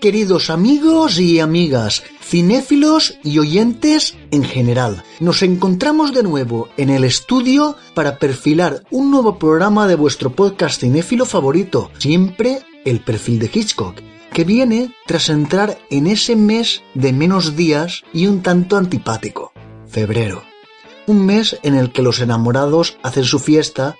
queridos amigos y amigas, cinéfilos y oyentes en general. Nos encontramos de nuevo en el estudio para perfilar un nuevo programa de vuestro podcast cinéfilo favorito, siempre el perfil de Hitchcock, que viene tras entrar en ese mes de menos días y un tanto antipático, febrero. Un mes en el que los enamorados hacen su fiesta,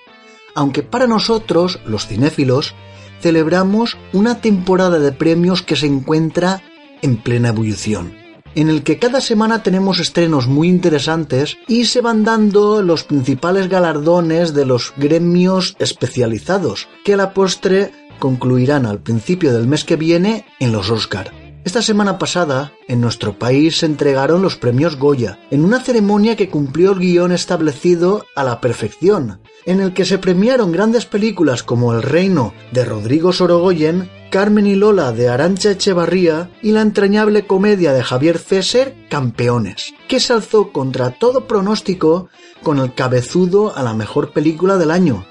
aunque para nosotros, los cinéfilos, celebramos una temporada de premios que se encuentra en plena ebullición, en el que cada semana tenemos estrenos muy interesantes y se van dando los principales galardones de los gremios especializados, que a la postre concluirán al principio del mes que viene en los Oscar. Esta semana pasada, en nuestro país se entregaron los premios Goya, en una ceremonia que cumplió el guion establecido a la perfección, en el que se premiaron grandes películas como El Reino de Rodrigo Sorogoyen, Carmen y Lola de Arancha Echevarría y la entrañable comedia de Javier Fesser, Campeones, que se alzó contra todo pronóstico con el cabezudo a la mejor película del año,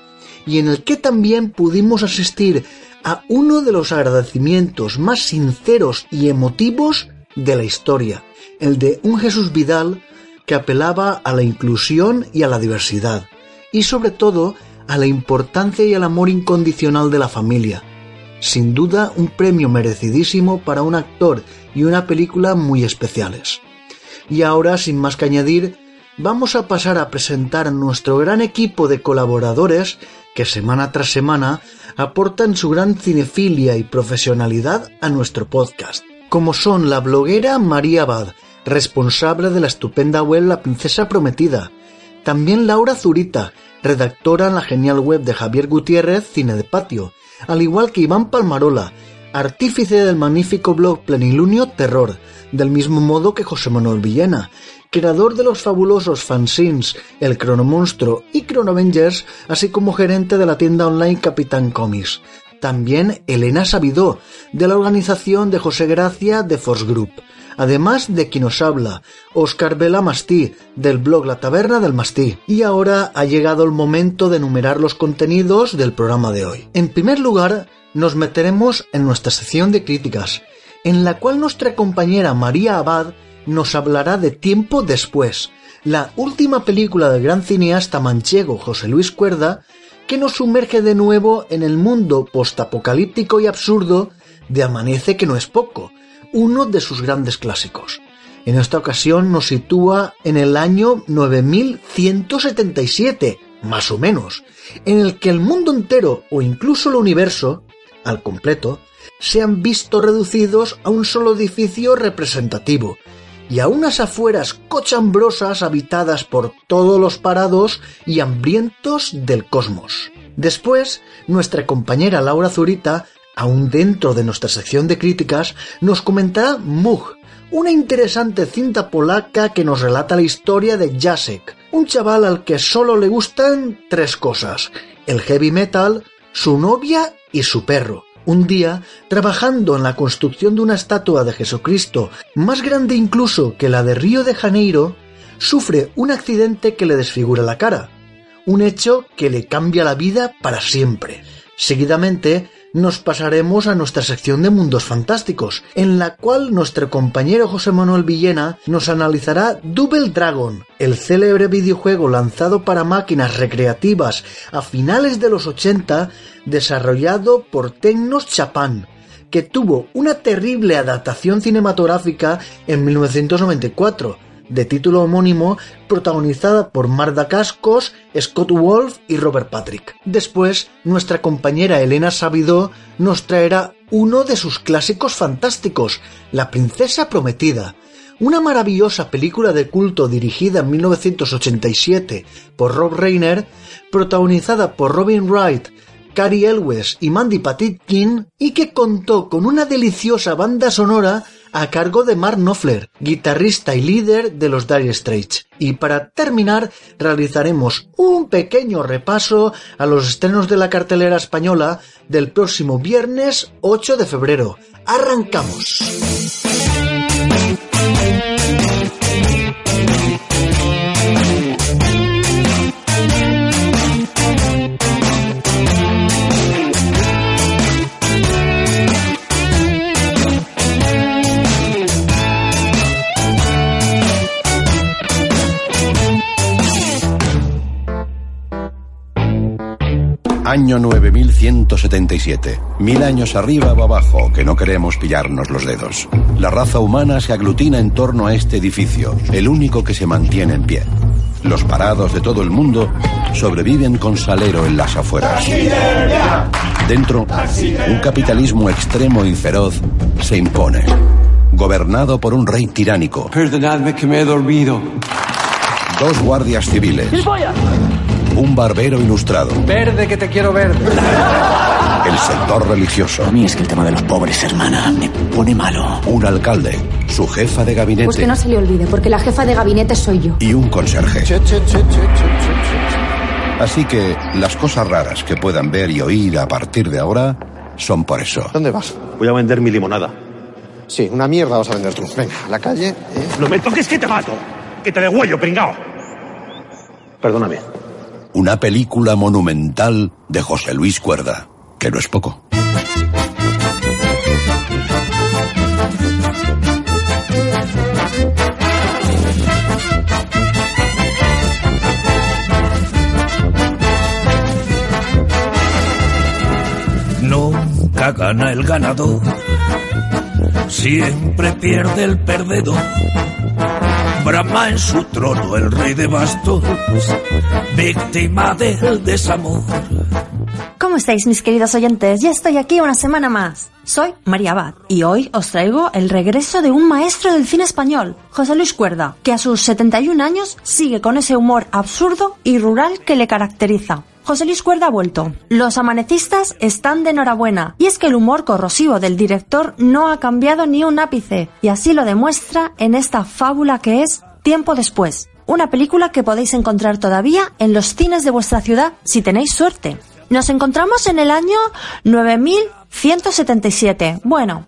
y en el que también pudimos asistir a uno de los agradecimientos más sinceros y emotivos de la historia, el de un Jesús Vidal que apelaba a la inclusión y a la diversidad, y sobre todo a la importancia y al amor incondicional de la familia. Sin duda un premio merecidísimo para un actor y una película muy especiales. Y ahora, sin más que añadir, vamos a pasar a presentar nuestro gran equipo de colaboradores que semana tras semana aportan su gran cinefilia y profesionalidad a nuestro podcast, como son la bloguera María Abad, responsable de la estupenda web La Princesa Prometida, también Laura Zurita, redactora en la genial web de Javier Gutiérrez Cine de Patio, al igual que Iván Palmarola, artífice del magnífico blog Plenilunio Terror, del mismo modo que José Manuel Villena, creador de los fabulosos fanzines El Cronomonstruo y Chronovengers, así como gerente de la tienda online Capitán Comics. También Elena Sabidó, de la organización de José Gracia de Force Group. Además de quien nos habla, Oscar Vela Mastí, del blog La Taberna del Mastí. Y ahora ha llegado el momento de enumerar los contenidos del programa de hoy. En primer lugar, nos meteremos en nuestra sección de críticas, en la cual nuestra compañera María Abad nos hablará de Tiempo después, la última película del gran cineasta manchego José Luis Cuerda, que nos sumerge de nuevo en el mundo postapocalíptico y absurdo de Amanece que no es poco, uno de sus grandes clásicos. En esta ocasión nos sitúa en el año 9177, más o menos, en el que el mundo entero o incluso el universo, al completo, se han visto reducidos a un solo edificio representativo, y a unas afueras cochambrosas habitadas por todos los parados y hambrientos del cosmos. Después, nuestra compañera Laura Zurita, aún dentro de nuestra sección de críticas, nos comentará Mug, una interesante cinta polaca que nos relata la historia de Jacek, un chaval al que solo le gustan tres cosas, el heavy metal, su novia y su perro. Un día, trabajando en la construcción de una estatua de Jesucristo, más grande incluso que la de Río de Janeiro, sufre un accidente que le desfigura la cara, un hecho que le cambia la vida para siempre. Seguidamente, nos pasaremos a nuestra sección de mundos fantásticos, en la cual nuestro compañero José Manuel Villena nos analizará Double Dragon, el célebre videojuego lanzado para máquinas recreativas a finales de los 80, desarrollado por Tecnos Chapán, que tuvo una terrible adaptación cinematográfica en 1994, de título homónimo, protagonizada por Marda Cascos, Scott Wolf y Robert Patrick. Después, nuestra compañera Elena Sabidó nos traerá uno de sus clásicos fantásticos, La Princesa Prometida, una maravillosa película de culto dirigida en 1987 por Rob Reiner, protagonizada por Robin Wright, Cary Elwes y Mandy Patinkin y que contó con una deliciosa banda sonora a cargo de Mark Knopfler, guitarrista y líder de los Dire Straits. Y para terminar, realizaremos un pequeño repaso a los estrenos de la cartelera española del próximo viernes 8 de febrero. ¡Arrancamos! Año 9177. Mil años arriba o abajo, que no queremos pillarnos los dedos. La raza humana se aglutina en torno a este edificio, el único que se mantiene en pie. Los parados de todo el mundo sobreviven con salero en las afueras. Dentro, un capitalismo extremo y feroz se impone. Gobernado por un rey tiránico. Perdonadme que me he dormido. Dos guardias civiles un barbero ilustrado. Verde que te quiero ver. El sector religioso. A mí es que el tema de los pobres, hermana, me pone malo. Un alcalde, su jefa de gabinete. Pues que no se le olvide, porque la jefa de gabinete soy yo. Y un conserje. Así que las cosas raras que puedan ver y oír a partir de ahora son por eso. ¿Dónde vas? Voy a vender mi limonada. Sí, una mierda vas a vender tú. Venga, a la calle. ¿eh? No me toques que te mato. Que te degüello, pringao. Perdóname. Una película monumental de José Luis Cuerda, que no es poco. Nunca gana el ganador, siempre pierde el perdedor Brahma en su trono, el rey de bastos, víctima del desamor. ¿Cómo estáis mis queridos oyentes? Ya estoy aquí una semana más. Soy María Abad y hoy os traigo el regreso de un maestro del cine español, José Luis Cuerda, que a sus 71 años sigue con ese humor absurdo y rural que le caracteriza. José Luis Cuerda ha vuelto. Los amanecistas están de enhorabuena. Y es que el humor corrosivo del director no ha cambiado ni un ápice. Y así lo demuestra en esta fábula que es Tiempo después. Una película que podéis encontrar todavía en los cines de vuestra ciudad si tenéis suerte. Nos encontramos en el año 9177. Bueno,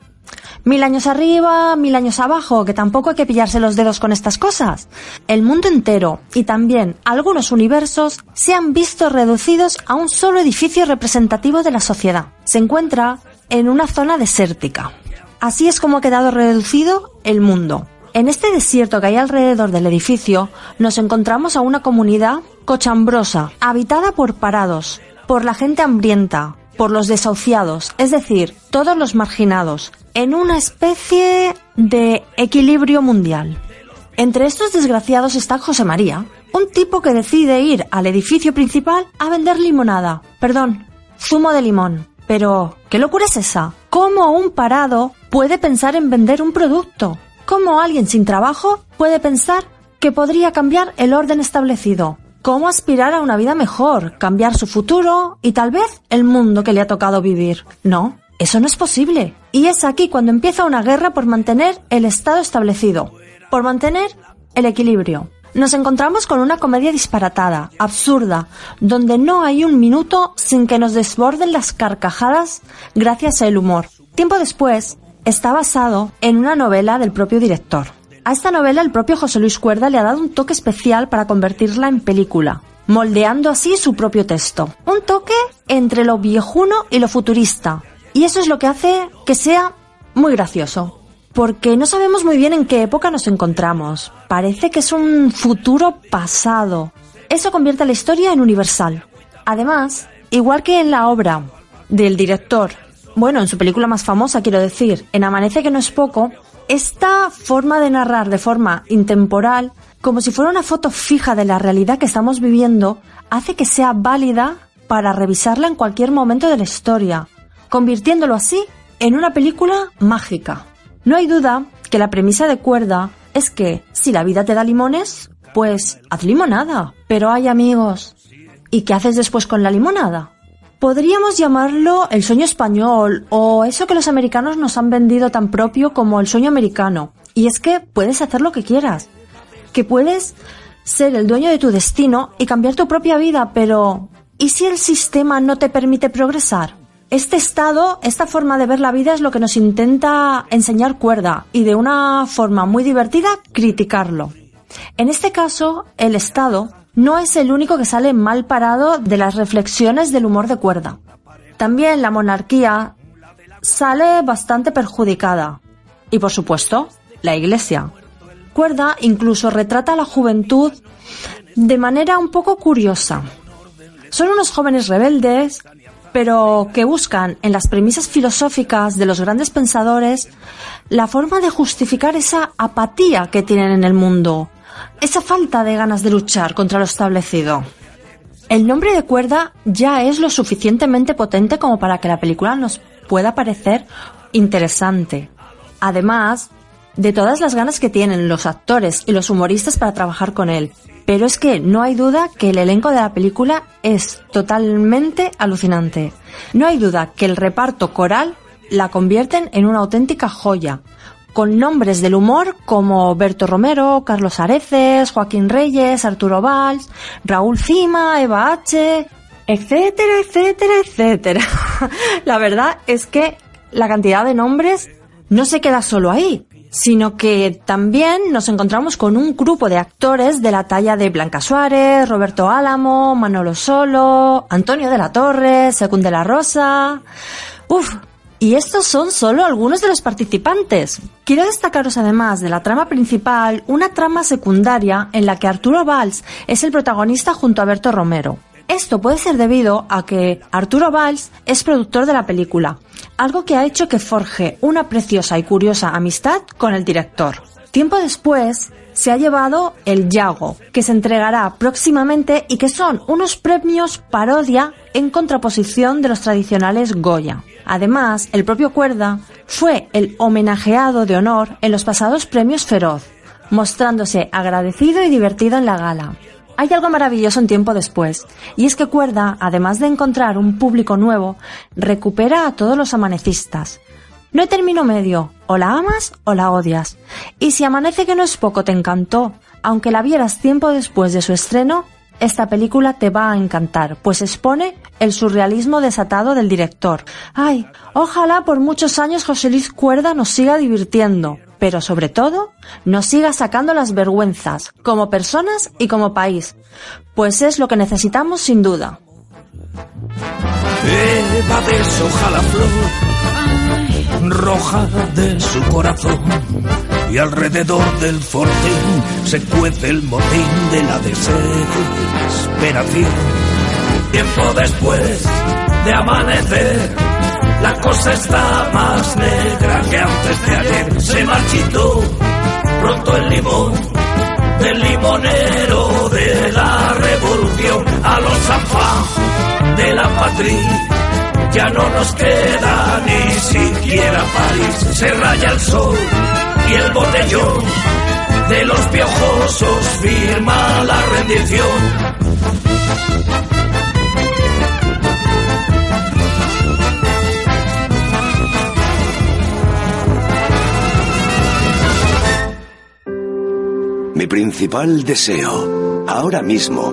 Mil años arriba, mil años abajo, que tampoco hay que pillarse los dedos con estas cosas. El mundo entero y también algunos universos se han visto reducidos a un solo edificio representativo de la sociedad. Se encuentra en una zona desértica. Así es como ha quedado reducido el mundo. En este desierto que hay alrededor del edificio nos encontramos a una comunidad cochambrosa, habitada por parados, por la gente hambrienta, por los desahuciados, es decir, todos los marginados, en una especie de equilibrio mundial. Entre estos desgraciados está José María, un tipo que decide ir al edificio principal a vender limonada, perdón, zumo de limón. Pero, ¿qué locura es esa? ¿Cómo un parado puede pensar en vender un producto? ¿Cómo alguien sin trabajo puede pensar que podría cambiar el orden establecido? cómo aspirar a una vida mejor, cambiar su futuro y tal vez el mundo que le ha tocado vivir. No, eso no es posible. Y es aquí cuando empieza una guerra por mantener el estado establecido, por mantener el equilibrio. Nos encontramos con una comedia disparatada, absurda, donde no hay un minuto sin que nos desborden las carcajadas gracias al humor. Tiempo después, está basado en una novela del propio director. A esta novela el propio José Luis Cuerda le ha dado un toque especial para convertirla en película, moldeando así su propio texto. Un toque entre lo viejuno y lo futurista. Y eso es lo que hace que sea muy gracioso. Porque no sabemos muy bien en qué época nos encontramos. Parece que es un futuro pasado. Eso convierte la historia en universal. Además, igual que en la obra del director, bueno, en su película más famosa quiero decir, en Amanece que no es poco, Esta forma de narrar de forma intemporal, como si fuera una foto fija de la realidad que estamos viviendo, hace que sea válida para revisarla en cualquier momento de la historia, convirtiéndolo así en una película mágica. No hay duda que la premisa de cuerda es que si la vida te da limones, pues haz limonada. Pero hay amigos. ¿Y qué haces después con la limonada? Podríamos llamarlo el sueño español o eso que los americanos nos han vendido tan propio como el sueño americano. Y es que puedes hacer lo que quieras. Que puedes ser el dueño de tu destino y cambiar tu propia vida, pero ¿y si el sistema no te permite progresar? Este estado, esta forma de ver la vida es lo que nos intenta enseñar cuerda y de una forma muy divertida criticarlo. En este caso, el Estado no es el único que sale mal parado de las reflexiones del humor de cuerda. También la monarquía sale bastante perjudicada. Y por supuesto, la iglesia. Cuerda incluso retrata a la juventud de manera un poco curiosa. Son unos jóvenes rebeldes, pero que buscan en las premisas filosóficas de los grandes pensadores la forma de justificar esa apatía que tienen en el mundo, esa falta de ganas de luchar contra lo establecido. El nombre de cuerda ya es lo suficientemente potente como para que la película nos pueda parecer interesante. Además de todas las ganas que tienen los actores y los humoristas para trabajar con él. Pero es que no hay duda que el elenco de la película es totalmente alucinante. No hay duda que el reparto coral la convierten en una auténtica joya con nombres del humor como Berto Romero, Carlos Areces, Joaquín Reyes, Arturo Valls, Raúl Cima, Eva H., etcétera, etcétera, etcétera. la verdad es que la cantidad de nombres no se queda solo ahí, sino que también nos encontramos con un grupo de actores de la talla de Blanca Suárez, Roberto Álamo, Manolo Solo, Antonio de la Torre, Secund de la Rosa. Uf, y estos son solo algunos de los participantes. Quiero destacaros además de la trama principal una trama secundaria en la que Arturo Valls es el protagonista junto a Berto Romero. Esto puede ser debido a que Arturo Valls es productor de la película, algo que ha hecho que forje una preciosa y curiosa amistad con el director. Tiempo después, se ha llevado el Yago, que se entregará próximamente y que son unos premios parodia en contraposición de los tradicionales Goya. Además, el propio Cuerda fue el homenajeado de honor en los pasados premios Feroz, mostrándose agradecido y divertido en la gala. Hay algo maravilloso en tiempo después, y es que Cuerda, además de encontrar un público nuevo, recupera a todos los amanecistas. No hay término medio, o la amas o la odias. Y si amanece que no es poco te encantó, aunque la vieras tiempo después de su estreno, esta película te va a encantar, pues expone el surrealismo desatado del director. Ay, ojalá por muchos años José Luis Cuerda nos siga divirtiendo, pero sobre todo nos siga sacando las vergüenzas, como personas y como país, pues es lo que necesitamos sin duda. Eva deshoja la flor roja de su corazón y alrededor del fortín se cuece el motín de la desesperación. Tiempo después de amanecer, la cosa está más negra que antes de ayer. Se marchitó pronto el limón del limonero de la revolución a los zanfajos de la patria. Ya no nos queda ni siquiera París, se raya el sol y el botellón de los piojosos firma la rendición. Mi principal deseo, ahora mismo,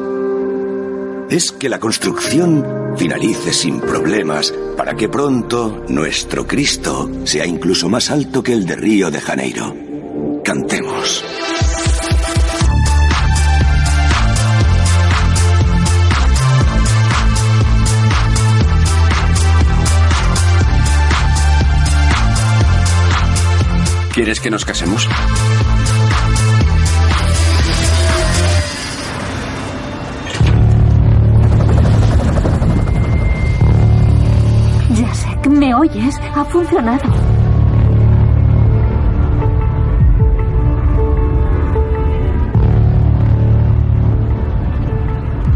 es que la construcción finalice sin problemas para que pronto nuestro Cristo sea incluso más alto que el de Río de Janeiro. Cantemos. ¿Quieres que nos casemos? Ha funcionado.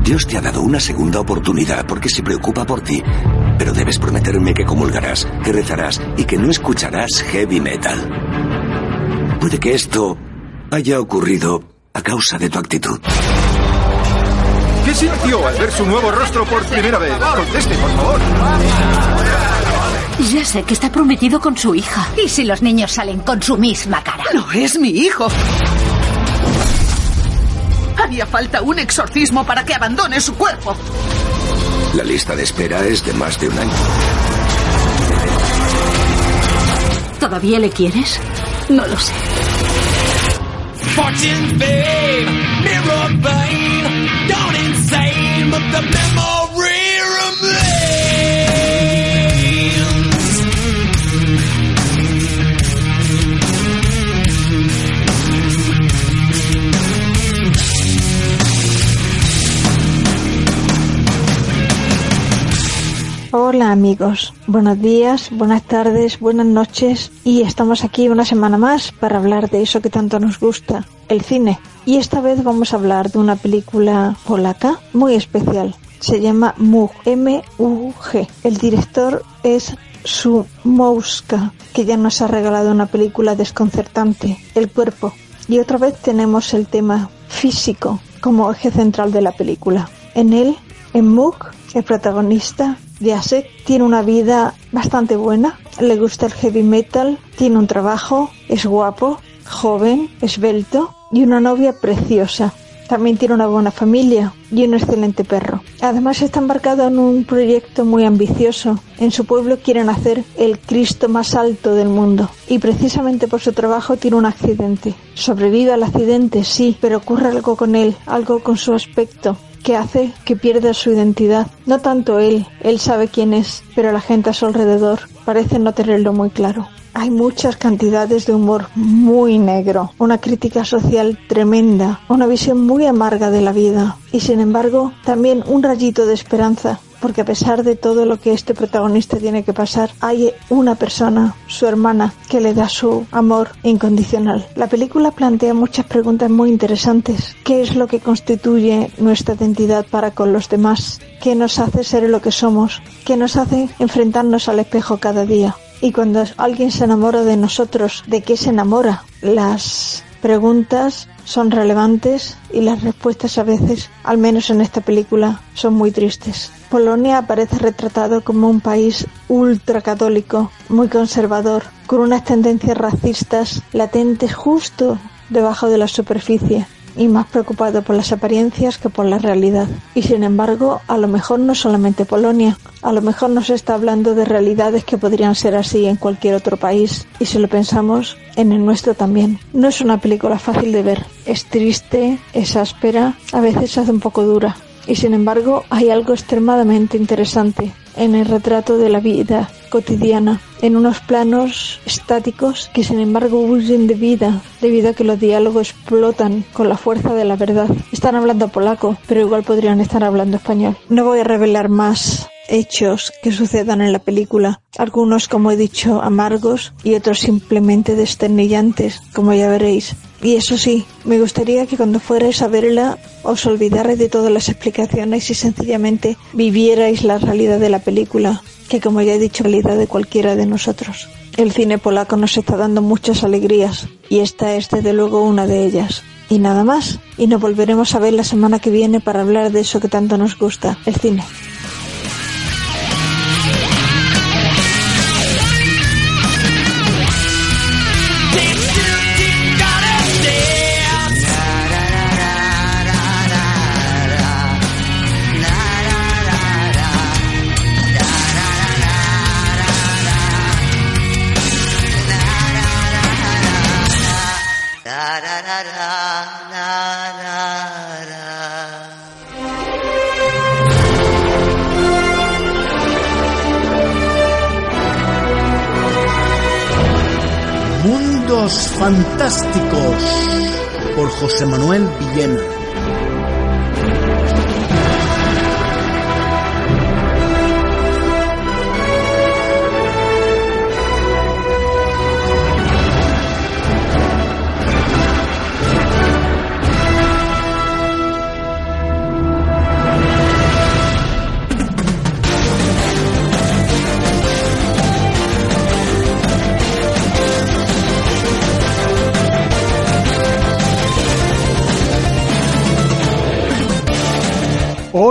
Dios te ha dado una segunda oportunidad porque se preocupa por ti, pero debes prometerme que comulgarás, que rezarás y que no escucharás heavy metal. Puede que esto haya ocurrido a causa de tu actitud. ¿Qué sintió al ver su nuevo rostro por primera vez? Conteste, por favor. Ya sé que está prometido con su hija. ¿Y si los niños salen con su misma cara? No es mi hijo. Haría falta un exorcismo para que abandone su cuerpo. La lista de espera es de más de un año. ¿Todavía le quieres? No lo sé. Fortune's vain, mirror gone insane, but the memory Hola amigos, buenos días, buenas tardes, buenas noches y estamos aquí una semana más para hablar de eso que tanto nos gusta, el cine. Y esta vez vamos a hablar de una película polaca muy especial. Se llama Mug, M-U-G. El director es Sumowska, que ya nos ha regalado una película desconcertante, El cuerpo. Y otra vez tenemos el tema físico como eje central de la película. En él, en Mug, el protagonista, Jacek, tiene una vida bastante buena, le gusta el heavy metal, tiene un trabajo, es guapo, joven, esbelto y una novia preciosa. También tiene una buena familia y un excelente perro. Además está embarcado en un proyecto muy ambicioso. En su pueblo quieren hacer el Cristo más alto del mundo. Y precisamente por su trabajo tiene un accidente. Sobrevive al accidente, sí, pero ocurre algo con él, algo con su aspecto que hace que pierda su identidad. No tanto él, él sabe quién es, pero la gente a su alrededor parece no tenerlo muy claro. Hay muchas cantidades de humor muy negro, una crítica social tremenda, una visión muy amarga de la vida y sin embargo también un rayito de esperanza porque a pesar de todo lo que este protagonista tiene que pasar, hay una persona, su hermana, que le da su amor incondicional. La película plantea muchas preguntas muy interesantes. ¿Qué es lo que constituye nuestra identidad para con los demás? ¿Qué nos hace ser lo que somos? ¿Qué nos hace enfrentarnos al espejo cada día? Y cuando alguien se enamora de nosotros, ¿de qué se enamora? Las preguntas son relevantes y las respuestas a veces, al menos en esta película, son muy tristes. Polonia aparece retratado como un país ultracatólico, muy conservador, con unas tendencias racistas latentes justo debajo de la superficie y más preocupado por las apariencias que por la realidad. Y sin embargo, a lo mejor no solamente Polonia, a lo mejor nos está hablando de realidades que podrían ser así en cualquier otro país. Y si lo pensamos, en el nuestro también. No es una película fácil de ver. Es triste, es áspera, a veces hace un poco dura. Y sin embargo, hay algo extremadamente interesante en el retrato de la vida cotidiana, en unos planos estáticos que sin embargo huyen de vida, debido a que los diálogos explotan con la fuerza de la verdad. Están hablando polaco, pero igual podrían estar hablando español. No voy a revelar más hechos que sucedan en la película, algunos como he dicho amargos y otros simplemente desternillantes, como ya veréis. Y eso sí, me gustaría que cuando fuerais a verla os olvidarais de todas las explicaciones y sencillamente vivierais la realidad de la película, que como ya he dicho, realidad de cualquiera de nosotros. El cine polaco nos está dando muchas alegrías y esta es desde luego una de ellas. Y nada más, y nos volveremos a ver la semana que viene para hablar de eso que tanto nos gusta, el cine. Fantásticos por José Manuel Villena.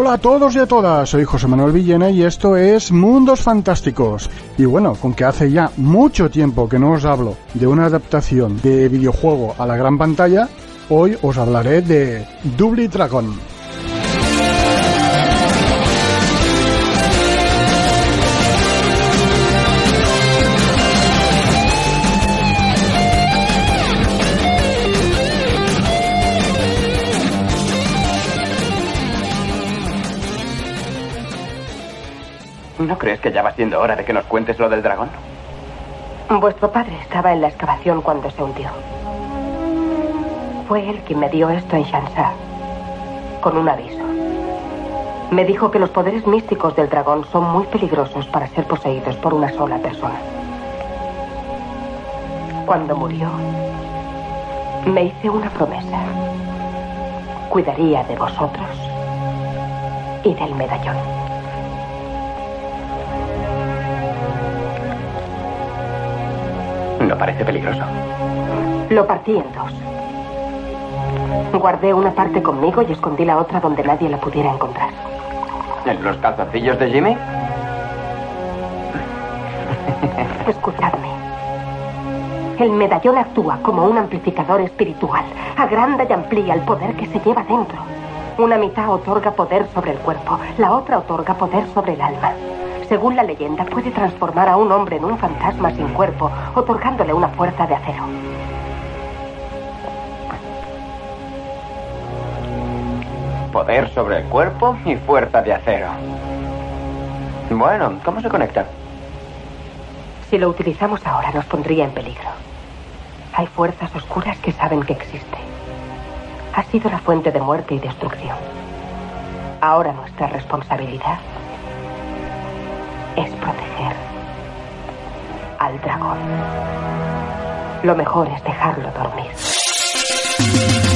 Hola a todos y a todas, soy José Manuel Villena y esto es Mundos Fantásticos. Y bueno, con que hace ya mucho tiempo que no os hablo de una adaptación de videojuego a la gran pantalla, hoy os hablaré de Double Dragon. ¿No crees que ya va siendo hora de que nos cuentes lo del dragón? Vuestro padre estaba en la excavación cuando se hundió. Fue él quien me dio esto en Shansa, con un aviso. Me dijo que los poderes místicos del dragón son muy peligrosos para ser poseídos por una sola persona. Cuando murió, me hice una promesa. Cuidaría de vosotros y del medallón. No parece peligroso. Lo partí en dos. Guardé una parte conmigo y escondí la otra donde nadie la pudiera encontrar. ¿En los calzoncillos de Jimmy? Escuchadme. El medallón actúa como un amplificador espiritual. Agranda y amplía el poder que se lleva dentro. Una mitad otorga poder sobre el cuerpo, la otra otorga poder sobre el alma. Según la leyenda, puede transformar a un hombre en un fantasma sin cuerpo, otorgándole una fuerza de acero. Poder sobre el cuerpo y fuerza de acero. Bueno, ¿cómo se conecta? Si lo utilizamos ahora nos pondría en peligro. Hay fuerzas oscuras que saben que existe. Ha sido la fuente de muerte y destrucción. Ahora nuestra responsabilidad es proteger al dragón. Lo mejor es dejarlo dormir.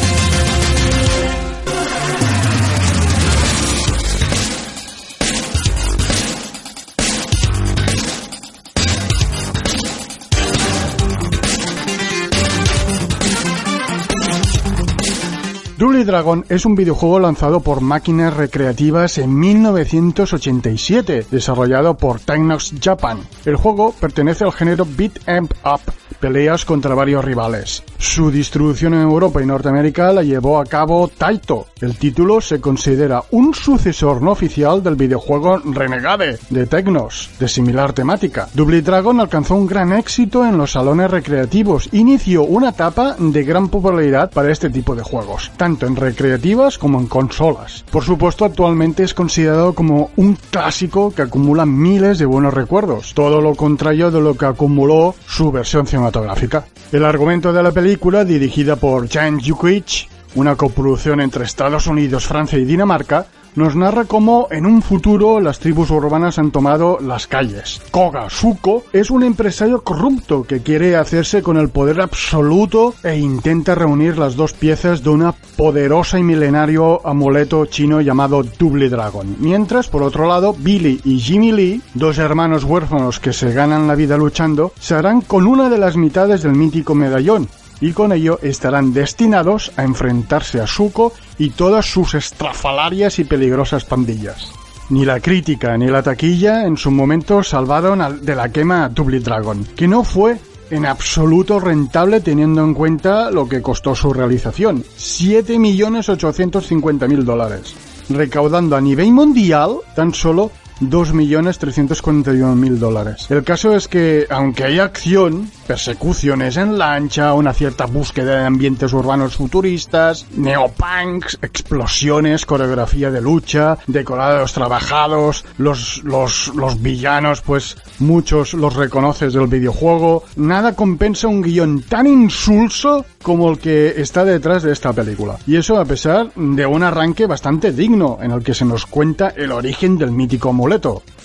Dragon es un videojuego lanzado por máquinas recreativas en 1987, desarrollado por Technox Japan. El juego pertenece al género Beat 'em Up, peleas contra varios rivales. Su distribución en Europa y Norteamérica la llevó a cabo Taito. El título se considera un sucesor no oficial del videojuego Renegade de Technos, de similar temática. Double Dragon alcanzó un gran éxito en los salones recreativos, inició una etapa de gran popularidad para este tipo de juegos tanto en recreativas como en consolas. Por supuesto, actualmente es considerado como un clásico que acumula miles de buenos recuerdos, todo lo contrario de lo que acumuló su versión cinematográfica. El argumento de la película, dirigida por Jan Jukic, una coproducción entre Estados Unidos, Francia y Dinamarca, nos narra cómo en un futuro las tribus urbanas han tomado las calles. Koga Suko es un empresario corrupto que quiere hacerse con el poder absoluto e intenta reunir las dos piezas de una poderosa y milenario amuleto chino llamado Double Dragon. Mientras, por otro lado, Billy y Jimmy Lee, dos hermanos huérfanos que se ganan la vida luchando, se harán con una de las mitades del mítico medallón, y con ello estarán destinados a enfrentarse a Suko y todas sus estrafalarias y peligrosas pandillas. Ni la crítica ni la taquilla en su momento salvaron de la quema a Double Dragon, que no fue en absoluto rentable teniendo en cuenta lo que costó su realización, 7.850.000 dólares, recaudando a nivel mundial tan solo 2.341.000 dólares. El caso es que, aunque hay acción, persecuciones en lancha, una cierta búsqueda de ambientes urbanos futuristas, neopunks, explosiones, coreografía de lucha, decorados trabajados, los, los, los villanos, pues muchos los reconoces del videojuego, nada compensa un guion tan insulso como el que está detrás de esta película. Y eso a pesar de un arranque bastante digno en el que se nos cuenta el origen del mítico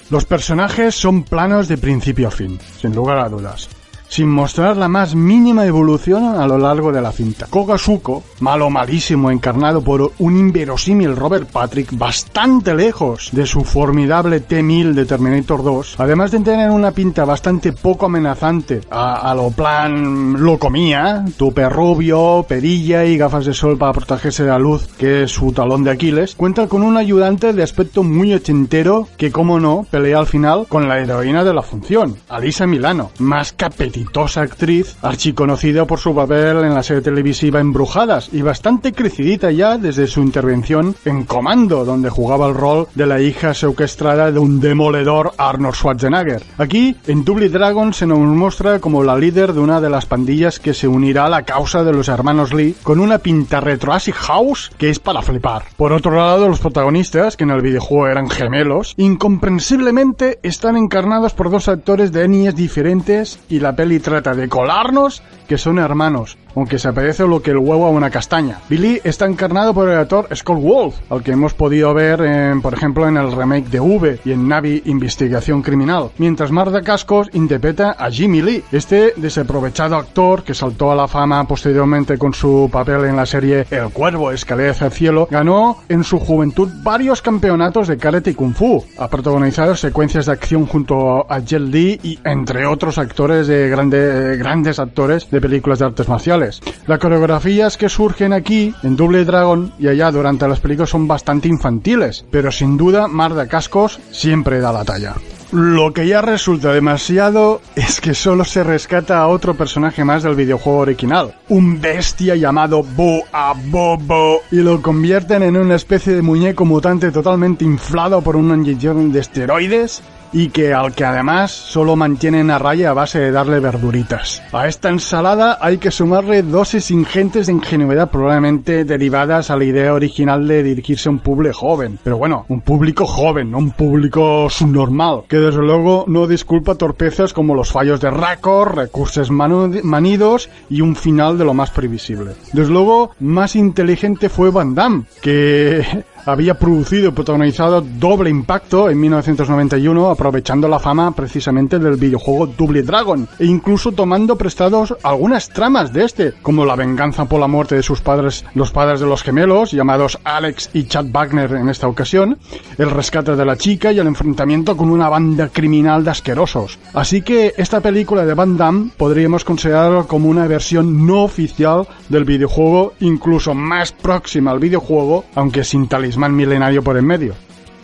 Los personajes son planos de principio a fin, sin lugar a dudas. Sin mostrar la más mínima evolución a lo largo de la cinta. Kogasuko, malo malísimo encarnado por un inverosímil Robert Patrick bastante lejos de su formidable T-1000 de Terminator 2, además de tener una pinta bastante poco amenazante a, lo plan lo comía, tupe rubio, perilla y gafas de sol para protegerse de la luz, que es su talón de Aquiles, cuenta con un ayudante de aspecto muy ochentero que, como no, pelea al final con la heroína de la función, Alisa Milano, más capetitosa actriz, archiconocida por su papel en la serie televisiva Embrujadas y bastante crecidita ya desde su intervención en Comando, donde jugaba el rol de la hija secuestrada de un demoledor Arnold Schwarzenegger. Aquí, en Double Dragon, se nos muestra como la líder de una de las pandillas que se unirá a la causa de los hermanos Lee con una pinta retro house que es para flipar. Por otro lado, los protagonistas, que en el videojuego eran gemelos, incomprensiblemente están encarnados por dos actores de etnias diferentes y la peli trata de colarnos que son hermanos, aunque se parece lo que el huevo a una castaña. Billy está encarnado por el actor Scott Wolf, al que hemos podido ver, en, por ejemplo, en el remake de V y en Navi Investigación Criminal, mientras Marta Cascos interpreta a Jimmy Lee, este desaprovechado actor que saltó a la fama posteriormente con su papel en la serie El Cuervo Escalera hacia el cielo, ganó en su juventud varios campeonatos de karate y kung fu, ha protagonizado secuencias de acción junto a Jet Li y entre otros actores de grande, grandes actores de películas de artes marciales. Las coreografías que surgen aquí en Double Dragon y allá durante las películas son bastante infantiles, pero sin duda Mar de Cascos siempre da la talla. Lo que ya resulta demasiado es que solo se rescata a otro personaje más del videojuego original, un bestia llamado Boa Bobo, y lo convierten en una especie de muñeco mutante totalmente inflado por una inyección de esteroides y que al que además solo mantienen a raya a base de darle verduritas. A esta ensalada hay que sumarle dosis ingentes de ingenuidad probablemente derivadas a la idea original de dirigirse a un público joven. Pero bueno, un público joven, no un público subnormal, que desde luego no disculpa torpezas como los fallos de récord, recursos manidos y un final de lo más previsible. Desde luego, más inteligente fue Van Damme, que había producido y protagonizado Doble Impacto en 1991, aprovechando la fama precisamente del videojuego Double Dragon, e incluso tomando prestados algunas tramas de este, como la venganza por la muerte de sus padres, los padres de los gemelos, llamados Alex y Chad Wagner en esta ocasión, el rescate de la chica y el enfrentamiento con una banda criminal de asquerosos. Así que esta película de Van Damme podríamos considerarlo como una versión no oficial del videojuego, incluso más próxima al videojuego, aunque sin talismán milenario por en medio.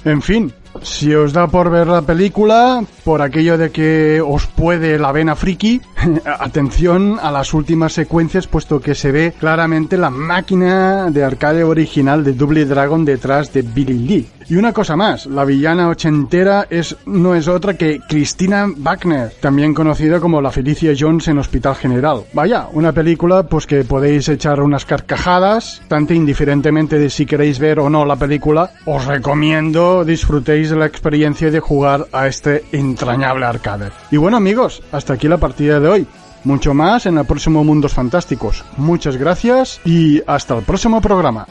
En fin, si os da por ver la película, por aquello de que os puede la vena friki, atención a las últimas secuencias, puesto que se ve claramente la máquina de arcade original de Double Dragon detrás de Billy Lee. Y una cosa más, la villana ochentera es, no es otra que Christina Wagner, también conocida como la Felicia Jones en Hospital General. Vaya, una película pues que podéis echar unas carcajadas, tanto indiferentemente de si queréis ver o no la película, os recomiendo disfrutéis la experiencia de jugar a este entrañable arcade. Y bueno amigos, hasta aquí la partida de hoy. Mucho más en el próximo Mundos Fantásticos. Muchas gracias y hasta el próximo programa.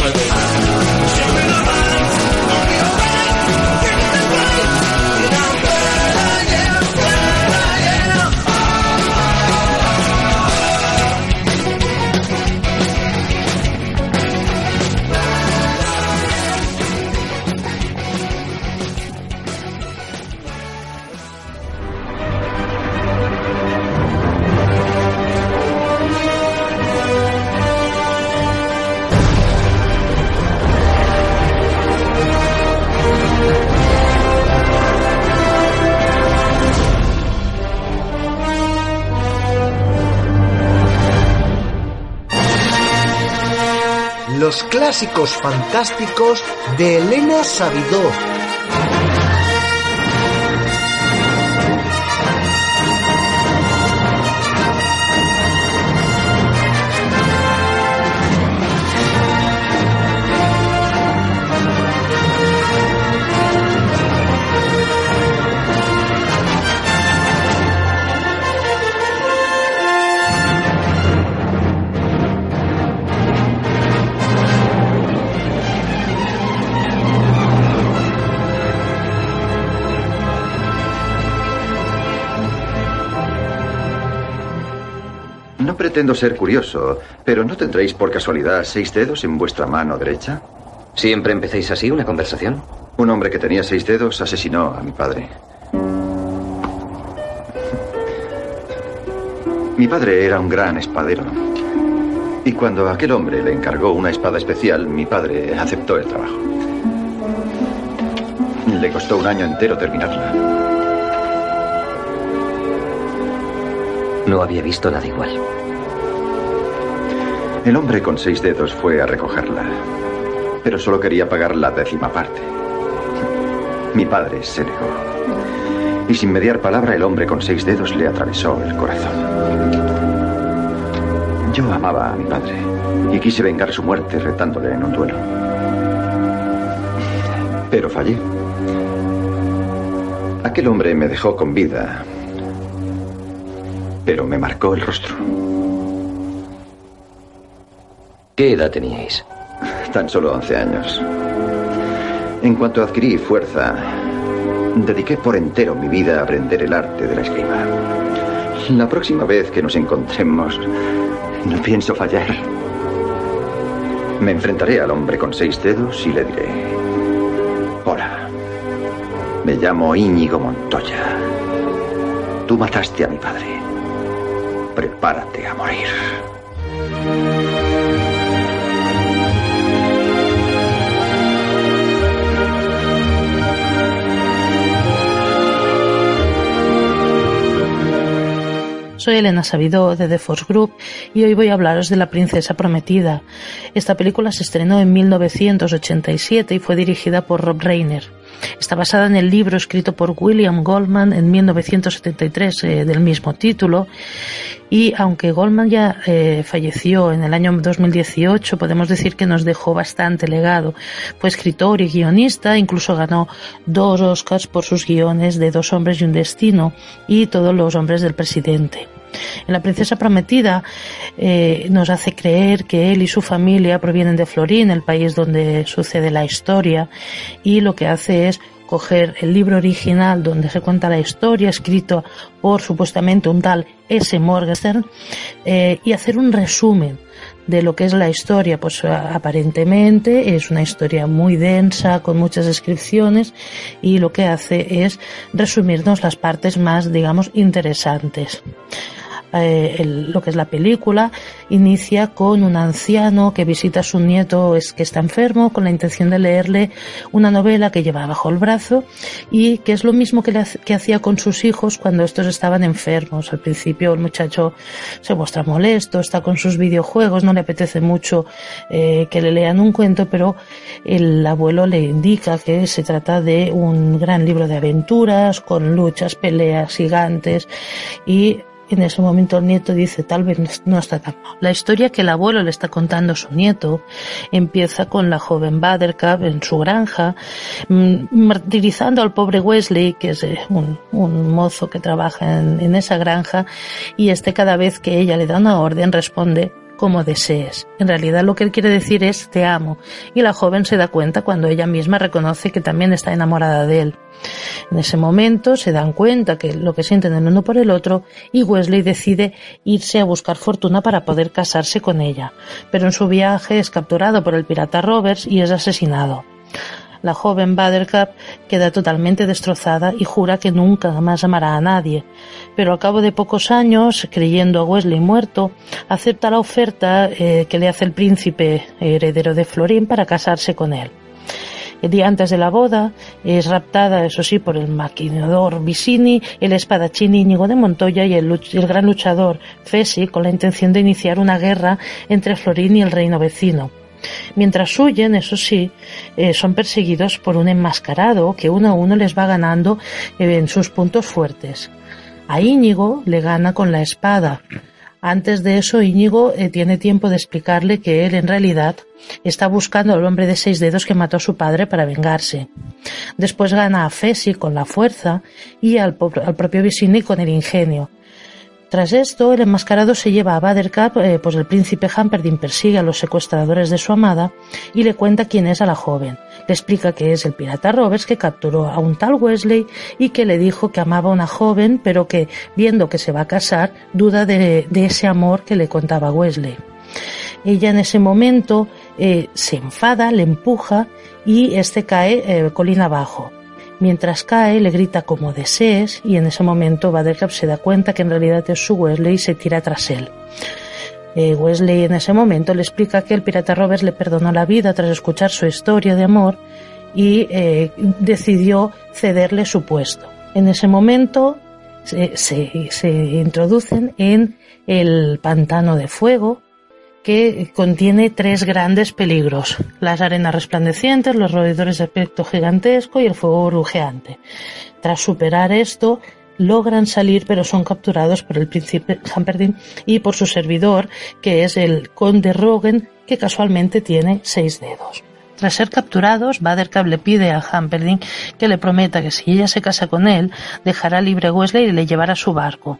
on, by. Los clásicos fantásticos de Elena Sabidó. Pretendo ser curioso, pero ¿no tendréis por casualidad seis dedos en vuestra mano derecha? ¿Siempre empecéis así una conversación? Un hombre que tenía seis dedos asesinó a mi padre. Mi padre era un gran espadero. Y cuando aquel hombre le encargó una espada especial, mi padre aceptó el trabajo. Le costó un año entero terminarla. No había visto nada igual. El hombre con seis dedos fue a recogerla, pero solo quería pagar la décima parte. Mi padre se negó. Y sin mediar palabra, el hombre con seis dedos le atravesó el corazón. Yo amaba a mi padre y quise vengar su muerte retándole en un duelo. Pero fallé. Aquel hombre me dejó con vida, pero me marcó el rostro. ¿Qué edad teníais? Tan solo 11 años. En cuanto adquirí fuerza, dediqué por entero mi vida a aprender el arte de la esgrima. La próxima vez que nos encontremos, no pienso fallar. Me enfrentaré al hombre con seis dedos y le diré, hola, me llamo Íñigo Montoya. Tú mataste a mi padre. Prepárate a morir. Soy Elena Sabido de The Force Group y hoy voy a hablaros de La Princesa Prometida. Esta película se estrenó en 1987 y fue dirigida por Rob Reiner. Está basada en el libro escrito por William Goldman en 1973 eh, del mismo título y aunque Goldman ya eh, falleció en el año 2018, podemos decir que nos dejó bastante legado. Fue escritor y guionista, incluso ganó dos Oscars por sus guiones de Dos hombres y un destino y Todos los hombres del presidente. En La princesa prometida eh, nos hace creer que él y su familia provienen de Florín, el país donde sucede la historia, y lo que hace es coger el libro original donde se cuenta la historia, escrito por supuestamente un tal S. Morgenstern, eh, y hacer un resumen de lo que es la historia, pues aparentemente es una historia muy densa, con muchas descripciones, y lo que hace es resumirnos las partes más, digamos, interesantes. Eh, lo que es la película, inicia con un anciano que visita a su nieto es, que está enfermo con la intención de leerle una novela que lleva bajo el brazo y que es lo mismo que, que hacía con sus hijos cuando estos estaban enfermos. Al principio el muchacho se muestra molesto, está con sus videojuegos, no le apetece mucho eh, que le lean un cuento, pero el abuelo le indica que se trata de un gran libro de aventuras con luchas, peleas gigantes y en ese momento el nieto dice, tal vez no está tan mal. La historia que el abuelo le está contando a su nieto empieza con la joven Buttercup en su granja, mm, martirizando al pobre Wesley, que es eh, un, mozo que trabaja en, en esa granja, y este cada vez que ella le da una orden responde, como desees. En realidad lo que él quiere decir es te amo, y la joven se da cuenta cuando ella misma reconoce que también está enamorada de él. En ese momento se dan cuenta que lo que sienten el uno por el otro y Wesley decide irse a buscar fortuna para poder casarse con ella, pero en su viaje es capturado por el pirata Roberts y es asesinado. La joven Buttercup queda totalmente destrozada y jura que nunca más amará a nadie, pero al cabo de pocos años, creyendo a Wesley muerto, acepta la oferta eh, que le hace el príncipe heredero de Florín para casarse con él. El día antes de la boda es raptada, eso sí, por el maquinador Vicini, el espadachín Íñigo de Montoya y el, gran luchador Fesi con la intención de iniciar una guerra entre Florín y el reino vecino. Mientras huyen, eso sí, eh, son perseguidos por un enmascarado que uno a uno les va ganando eh, en sus puntos fuertes. A Íñigo le gana con la espada. Antes de eso, Íñigo eh, tiene tiempo de explicarle que él en realidad está buscando al hombre de seis dedos que mató a su padre para vengarse. Después gana a Fesi con la fuerza y al, al propio Vicini con el ingenio Tras esto, el enmascarado se lleva a Buttercup, eh, pues el príncipe Humperdinck persigue a los secuestradores de su amada y le cuenta quién es a la joven. Le explica que es el pirata Roberts que capturó a un tal Wesley y que le dijo que amaba a una joven, pero que, viendo que se va a casar, duda de, ese amor que le contaba Wesley. Ella en ese momento eh, se enfada, le empuja y este cae eh, colina abajo. Mientras cae, le grita como desees y en ese momento Buttercup se da cuenta que en realidad es su Wesley y se tira tras él. Eh, Wesley en ese momento le explica que el pirata Roberts le perdonó la vida tras escuchar su historia de amor y eh, decidió cederle su puesto. En ese momento se, se introducen en el pantano de fuego que contiene tres grandes peligros, las arenas resplandecientes, los roedores de aspecto gigantesco y el fuego brujeante. Tras superar esto, logran salir pero son capturados por el príncipe Humperdinck y por su servidor, que es el conde Rogen, que casualmente tiene seis dedos. Tras ser capturados, Buttercup le pide a Humperdinck que le prometa que si ella se casa con él, dejará libre a Wesley y le llevará a su barco.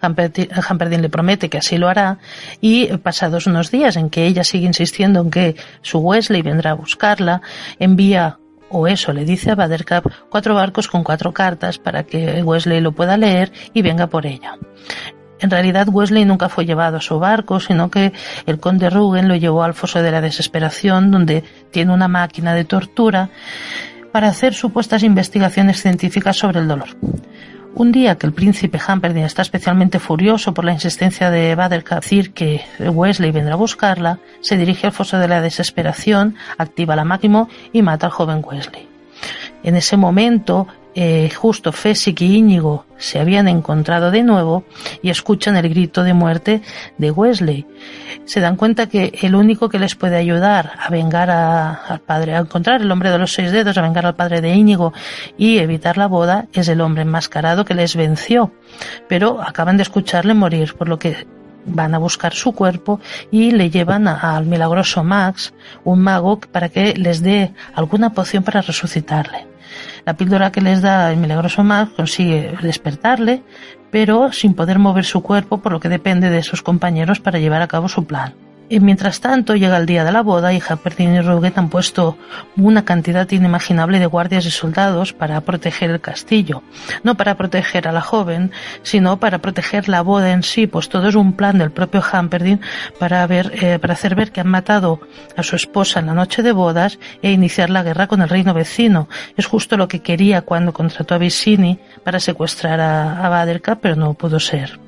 Humperdinck le promete que así lo hará y pasados unos días en que ella sigue insistiendo en que su Wesley vendrá a buscarla, envía o eso le dice a Buttercup cuatro barcos con cuatro cartas para que Wesley lo pueda leer y venga por ella. En realidad Wesley nunca fue llevado a su barco, sino que el conde Rugen lo llevó al foso de la desesperación, donde tiene una máquina de tortura para hacer supuestas investigaciones científicas sobre el dolor. Un día que el príncipe Humperdinck está especialmente furioso por la insistencia de Buttercup decir que Wesley vendrá a buscarla, se dirige al foso de la desesperación, activa la máquina y mata al joven Wesley. En ese momento, eh, justo Fessick y Íñigo se habían encontrado de nuevo y escuchan el grito de muerte de Wesley. Se dan cuenta que el único que les puede ayudar a vengar al padre, a encontrar el hombre de los seis dedos, a vengar al padre de Íñigo y evitar la boda es el hombre enmascarado que les venció. Pero acaban de escucharle morir, por lo que van a buscar su cuerpo y le llevan al milagroso Max, un mago, para que les dé alguna poción para resucitarle. La píldora que les da el milagroso Max consigue despertarle, pero sin poder mover su cuerpo, por lo que depende de sus compañeros para llevar a cabo su plan. Y mientras tanto llega el día de la boda y Humperdinck y Ruget han puesto una cantidad inimaginable de guardias y soldados para proteger el castillo. No para proteger a la joven, sino para proteger la boda en sí, pues todo es un plan del propio Humperdinck para, ver, eh, para hacer ver que han matado a su esposa en la noche de bodas e iniciar la guerra con el reino vecino. Es justo lo que quería cuando contrató a Vicini para secuestrar a, a Baderka, pero no pudo ser.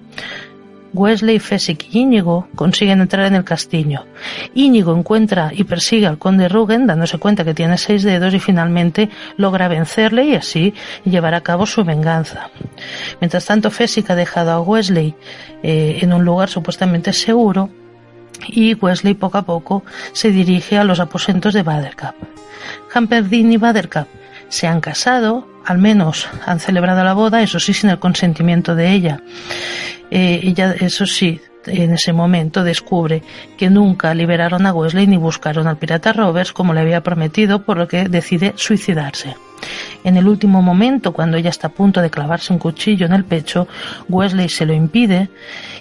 Wesley, Fessick y Íñigo consiguen entrar en el castillo. Íñigo encuentra y persigue al conde Rugen, dándose cuenta que tiene seis dedos y finalmente logra vencerle y así llevar a cabo su venganza. Mientras tanto, Fessick ha dejado a Wesley eh, en un lugar supuestamente seguro y Wesley poco a poco se dirige a los aposentos de Buttercup. Humperdinck y Buttercup se han casado, al menos han celebrado la boda, eso sí sin el consentimiento de ella eh, ella, eso sí, en ese momento descubre que nunca liberaron a Wesley ni buscaron al pirata Roberts como le había prometido, por lo que decide suicidarse. En el último momento, cuando ella está a punto de clavarse un cuchillo en el pecho, Wesley se lo impide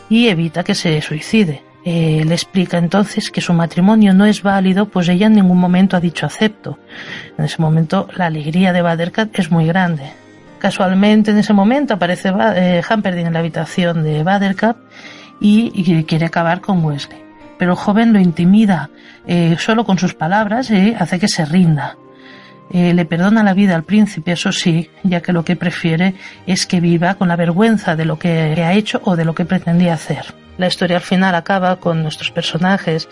y evita que se suicide. Eh, le explica entonces que su matrimonio no es válido, pues ella en ningún momento ha dicho acepto. En ese momento la alegría de Badercat es muy grande. Casualmente en ese momento aparece eh, Humperdinck en la habitación de Buttercup y, quiere acabar con Wesley. Pero el joven lo intimida eh, solo con sus palabras y hace que se rinda. Eh, le perdona la vida al príncipe, eso sí, ya que lo que prefiere es que viva con la vergüenza de lo que ha hecho o de lo que pretendía hacer. La historia al final acaba con nuestros personajes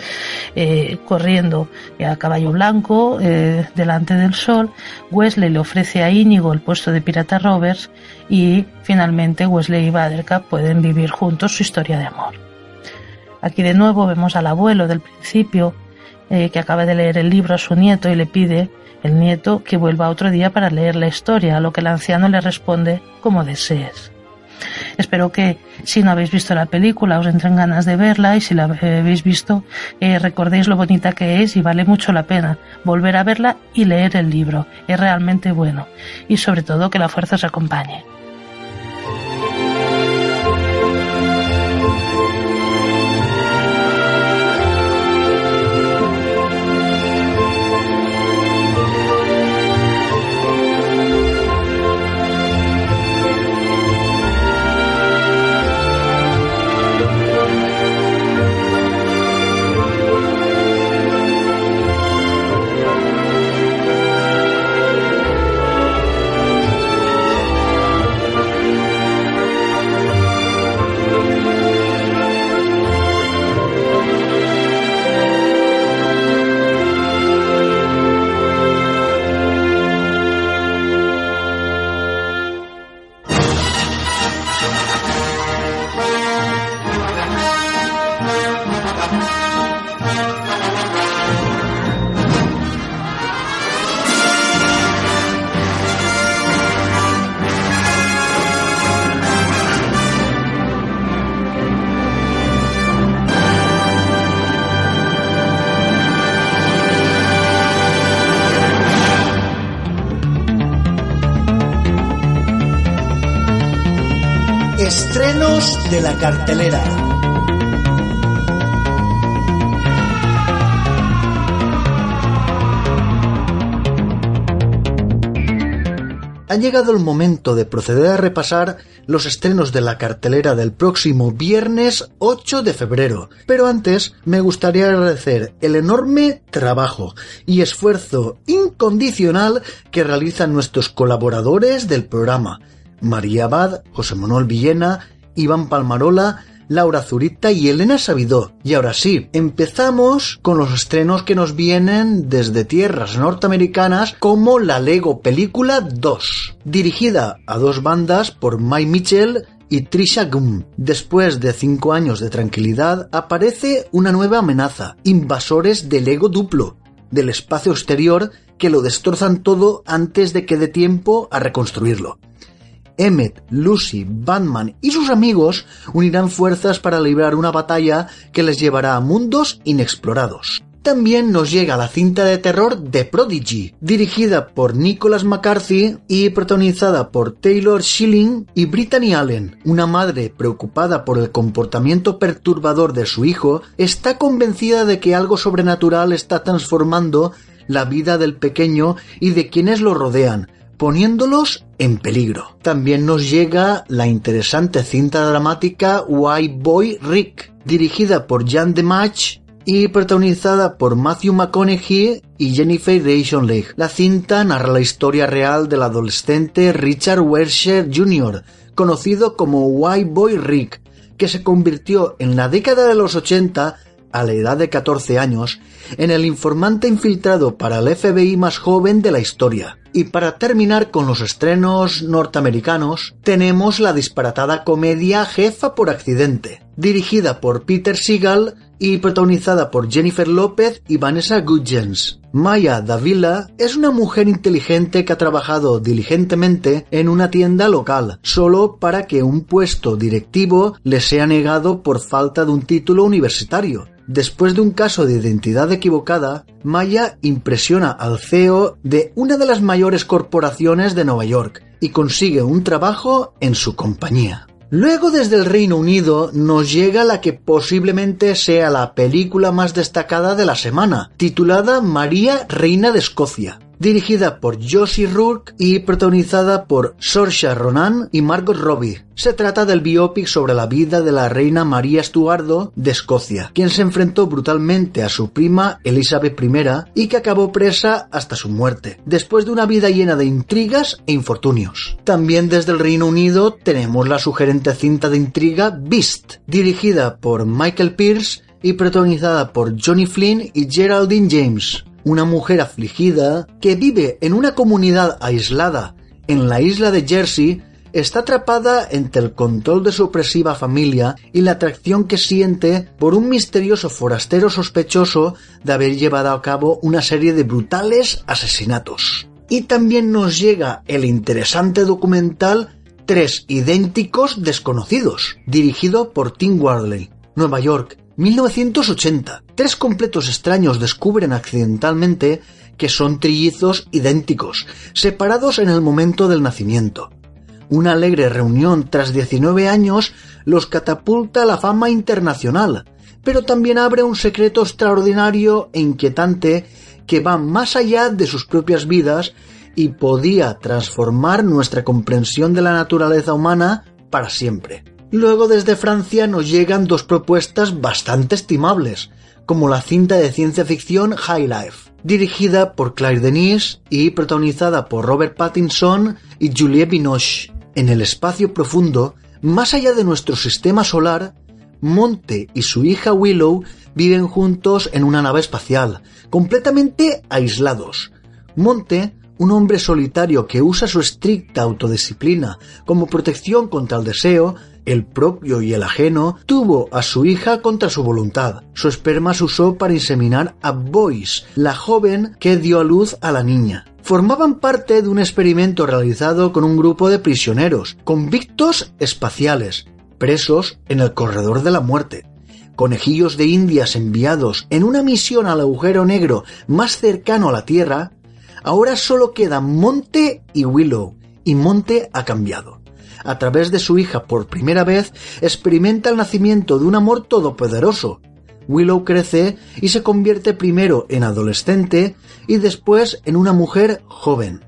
eh, corriendo a caballo blanco eh, delante del sol. Wesley le ofrece a Íñigo el puesto de pirata Roberts y finalmente Wesley y Buttercup pueden vivir juntos su historia de amor. Aquí de nuevo vemos al abuelo del principio eh, que acaba de leer el libro a su nieto y le pide el nieto que vuelva otro día para leer la historia, a lo que el anciano le responde como desees. Espero que si no habéis visto la película os entren ganas de verla y si la habéis visto eh, recordéis lo bonita que es y vale mucho la pena volver a verla y leer el libro. Es realmente bueno y sobre todo que la fuerza os acompañe. De la cartelera. Ha llegado el momento de proceder a repasar los estrenos de la cartelera del próximo viernes 8 de febrero. Pero antes me gustaría agradecer el enorme trabajo y esfuerzo incondicional que realizan nuestros colaboradores del programa. María Abad, José Manuel Villena, Iván Palmarola, Laura Zurita y Elena Sabidó. Y ahora sí, empezamos con los estrenos que nos vienen desde tierras norteamericanas como la Lego Película 2, dirigida a dos bandas por Mike Mitchell y Trisha Gum. Después de cinco años de tranquilidad, aparece una nueva amenaza, invasores del ego duplo, del espacio exterior que lo destrozan todo antes de que dé tiempo a reconstruirlo. Emmet, Lucy, Batman y sus amigos unirán fuerzas para librar una batalla que les llevará a mundos inexplorados. También nos llega la cinta de terror The Prodigy, dirigida por Nicholas McCarthy y protagonizada por Taylor Schilling y Brittany Allen. Una madre preocupada por el comportamiento perturbador de su hijo está convencida de que algo sobrenatural está transformando la vida del pequeño y de quienes lo rodean, poniéndolos en peligro. También nos llega la interesante cinta dramática White Boy Rick, dirigida por Jan DeMatch y protagonizada por Matthew McConaughey y Jennifer Jason Leigh. La cinta narra la historia real del adolescente Richard Wersher Jr., conocido como White Boy Rick, que se convirtió en la década de los 80 a la edad de 14 años, en el informante infiltrado para el FBI más joven de la historia. Y para terminar con los estrenos norteamericanos, tenemos la disparatada comedia Jefa por accidente, dirigida por Peter Seagal y protagonizada por Jennifer López y Vanessa Gudgens. Maya Davila es una mujer inteligente que ha trabajado diligentemente en una tienda local, solo para que un puesto directivo le sea negado por falta de un título universitario. Después de un caso de identidad equivocada, Maya impresiona al CEO de una de las mayores corporaciones de Nueva York y consigue un trabajo en su compañía. Luego desde el Reino Unido nos llega la que posiblemente sea la película más destacada de la semana, titulada María Reina de Escocia dirigida por Josie Rourke y protagonizada por Saoirse Ronan y Margot Robbie. Se trata del biopic sobre la vida de la reina María Estuardo de Escocia, quien se enfrentó brutalmente a su prima Elizabeth I y que acabó presa hasta su muerte, después de una vida llena de intrigas e infortunios. También desde el Reino Unido tenemos la sugerente cinta de intriga Beast, dirigida por Michael Pierce y protagonizada por Johnny Flynn y Geraldine James una mujer afligida que vive en una comunidad aislada en la isla de Jersey está atrapada entre el control de su opresiva familia y la atracción que siente por un misterioso forastero sospechoso de haber llevado a cabo una serie de brutales asesinatos. Y también nos llega el interesante documental Tres idénticos desconocidos, dirigido por Tim Wardley, Nueva York, 1980. Tres completos extraños descubren accidentalmente que son trillizos idénticos, separados en el momento del nacimiento. Una alegre reunión tras 19 años los catapulta a la fama internacional, pero también abre un secreto extraordinario e inquietante que va más allá de sus propias vidas y podía transformar nuestra comprensión de la naturaleza humana para siempre. Luego desde Francia nos llegan dos propuestas bastante estimables, como la cinta de ciencia ficción High Life, dirigida por Claire Denis y protagonizada por Robert Pattinson y Juliette Binoche. En el espacio profundo, más allá de nuestro sistema solar, Monte y su hija Willow viven juntos en una nave espacial, completamente aislados. Monte, un hombre solitario que usa su estricta autodisciplina como protección contra el deseo, el propio y el ajeno, tuvo a su hija contra su voluntad. Su esperma se usó para inseminar a Boyce, la joven que dio a luz a la niña. Formaban parte de un experimento realizado con un grupo de prisioneros, convictos espaciales, presos en el corredor de la muerte. Conejillos de indias enviados en una misión al agujero negro más cercano a la Tierra, ahora solo quedan Monte y Willow, y Monte ha cambiado a través de su hija por primera vez, experimenta el nacimiento de un amor todopoderoso. Willow crece y se convierte primero en adolescente y después en una mujer joven.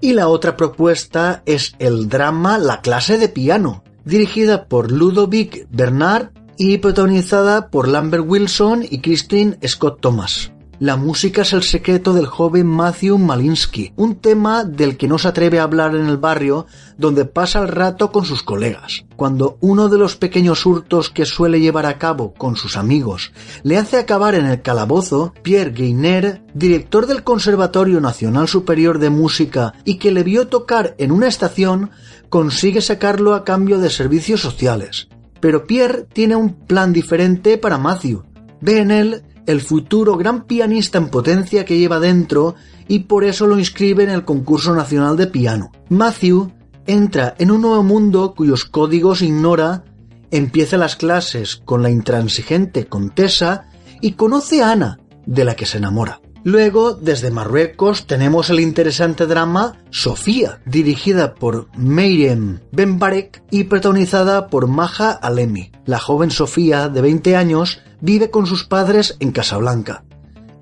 Y la otra propuesta es el drama La clase de piano, dirigida por Ludovic Bernard y protagonizada por Lambert Wilson y Christine Scott Thomas. La música es el secreto del joven Matthew Malinsky, un tema del que no se atreve a hablar en el barrio donde pasa el rato con sus colegas. Cuando uno de los pequeños hurtos que suele llevar a cabo con sus amigos le hace acabar en el calabozo, Pierre Gainer, director del Conservatorio Nacional Superior de Música y que le vio tocar en una estación, consigue sacarlo a cambio de servicios sociales. Pero Pierre tiene un plan diferente para Matthew. Ve en él el futuro gran pianista en potencia que lleva dentro y por eso lo inscribe en el concurso nacional de piano. Matthew entra en un nuevo mundo cuyos códigos ignora, empieza las clases con la intransigente Contesa y conoce a Ana, de la que se enamora. Luego, desde Marruecos, tenemos el interesante drama Sofía, dirigida por Meirem Benbarek y protagonizada por Maja Alemi. La joven Sofía, de 20 años, vive con sus padres en Casablanca.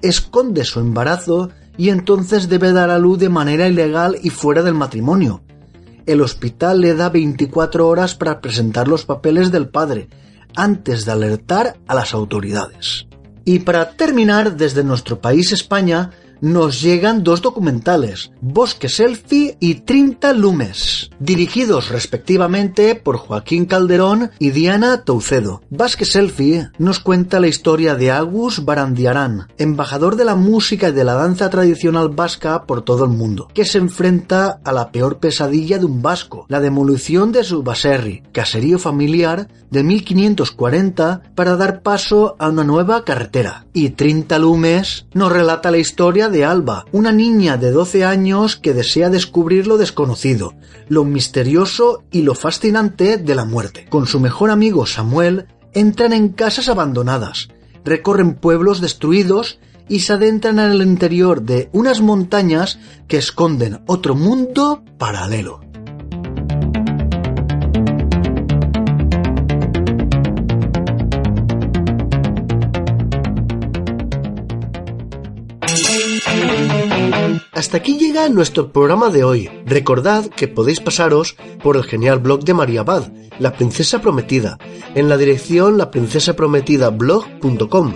Esconde su embarazo y entonces debe dar a luz de manera ilegal y fuera del matrimonio. El hospital le da 24 horas para presentar los papeles del padre, antes de alertar a las autoridades. Y para terminar, desde nuestro país España, nos llegan dos documentales, Bosque Selfie y 30 Lumes, dirigidos respectivamente por Joaquín Calderón y Diana Toucedo. Bosque Selfie nos cuenta la historia de Agus Barandiarán, embajador de la música y de la danza tradicional vasca por todo el mundo, que se enfrenta a la peor pesadilla de un vasco, la demolición de su baserri, caserío familiar de 1540 para dar paso a una nueva carretera. Y 30 Lumes nos relata la historia de Alba, una niña de 12 años que desea descubrir lo desconocido, lo misterioso y lo fascinante de la muerte. Con su mejor amigo Samuel, entran en casas abandonadas, recorren pueblos destruidos y se adentran en el interior de unas montañas que esconden otro mundo paralelo. Hasta aquí llega nuestro programa de hoy. Recordad que podéis pasaros por el genial blog de María Abad, La Princesa Prometida, en la dirección laprincesaprometidablog.com,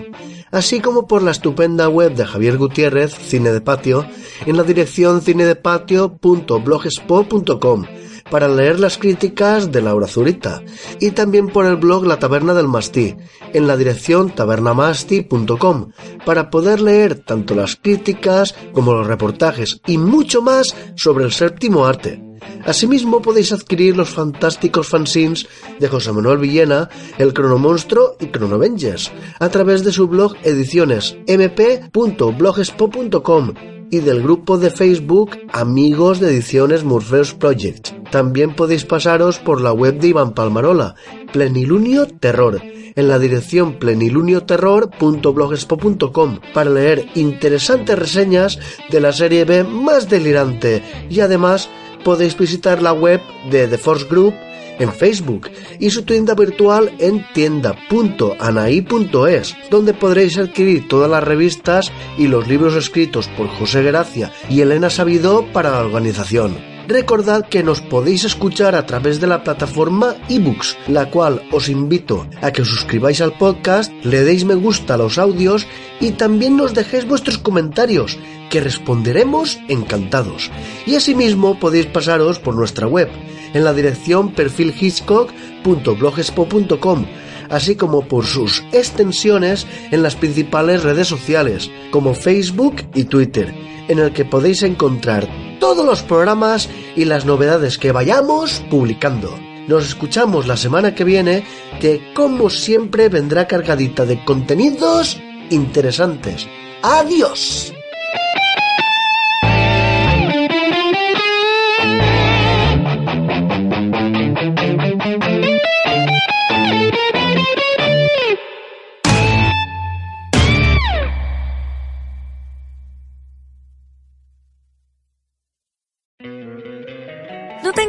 así como por la estupenda web de Javier Gutiérrez, Cine de Patio, en la dirección cinedepatio.blogspot.com para leer las críticas de Laura Zurita y también por el blog La Taberna del Mastí en la dirección tabernamasti.com para poder leer tanto las críticas como los reportajes y mucho más sobre el séptimo arte. Asimismo podéis adquirir los fantásticos fanzines de José Manuel Villena, El Cronomonstro y Cronovengers a través de su blog ediciones mp.blogspot.com y del grupo de Facebook Amigos de Ediciones Morpheus Project. También podéis pasaros por la web de Iván Palmarola, Plenilunio Terror, en la dirección plenilunioterror.blogspot.com para leer interesantes reseñas de la serie B más delirante y además podéis visitar la web de The Force Group en Facebook y su tienda virtual en tienda.anaí.es, donde podréis adquirir todas las revistas y los libros escritos por José Gracia y Elena Sabido para la organización. Recordad que nos podéis escuchar a través de la plataforma ebooks, la cual os invito a que os suscribáis al podcast, le deis me gusta a los audios y también nos dejéis vuestros comentarios, que responderemos encantados. Y asimismo podéis pasaros por nuestra web en la dirección perfilhitchcock.blogspot.com así como por sus extensiones en las principales redes sociales, como Facebook y Twitter, en el que podéis encontrar todos los programas y las novedades que vayamos publicando. Nos escuchamos la semana que viene, que como siempre vendrá cargadita de contenidos interesantes. ¡Adiós!